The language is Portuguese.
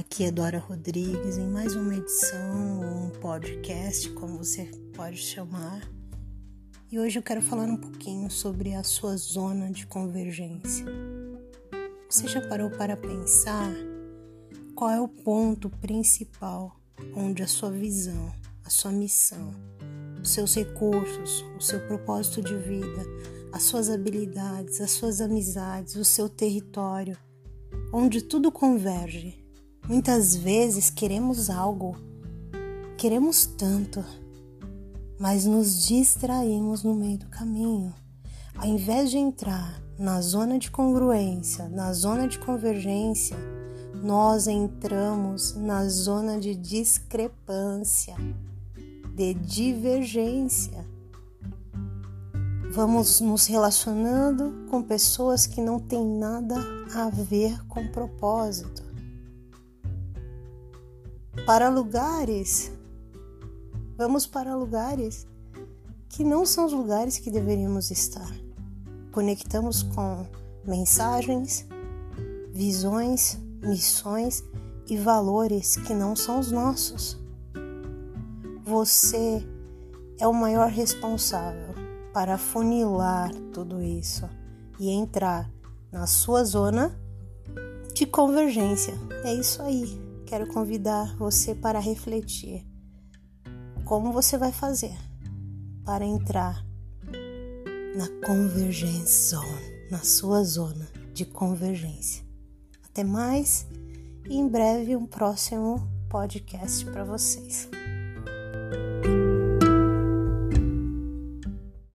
Aqui é Dora Rodrigues em mais uma edição, um podcast, como você pode chamar. E hoje eu quero falar um pouquinho sobre a sua zona de convergência. Você já parou para pensar qual é o ponto principal onde a sua visão, a sua missão, os seus recursos, o seu propósito de vida, as suas habilidades, as suas amizades, o seu território, onde tudo converge? Muitas vezes queremos algo, queremos tanto, mas nos distraímos no meio do caminho. Ao invés de entrar na zona de congruência, na zona de convergência, nós entramos na zona de discrepância, de divergência. Vamos nos relacionando com pessoas que não têm nada a ver com propósito para lugares, vamos para lugares que não são os lugares que deveríamos estar. Conectamos com mensagens, visões, missões e valores que não são os nossos. Você é o maior responsável para funilar tudo isso e entrar na sua zona de convergência. É isso aí quero convidar você para refletir como você vai fazer para entrar na convergência na sua zona de convergência. Até mais e em breve um próximo podcast para vocês.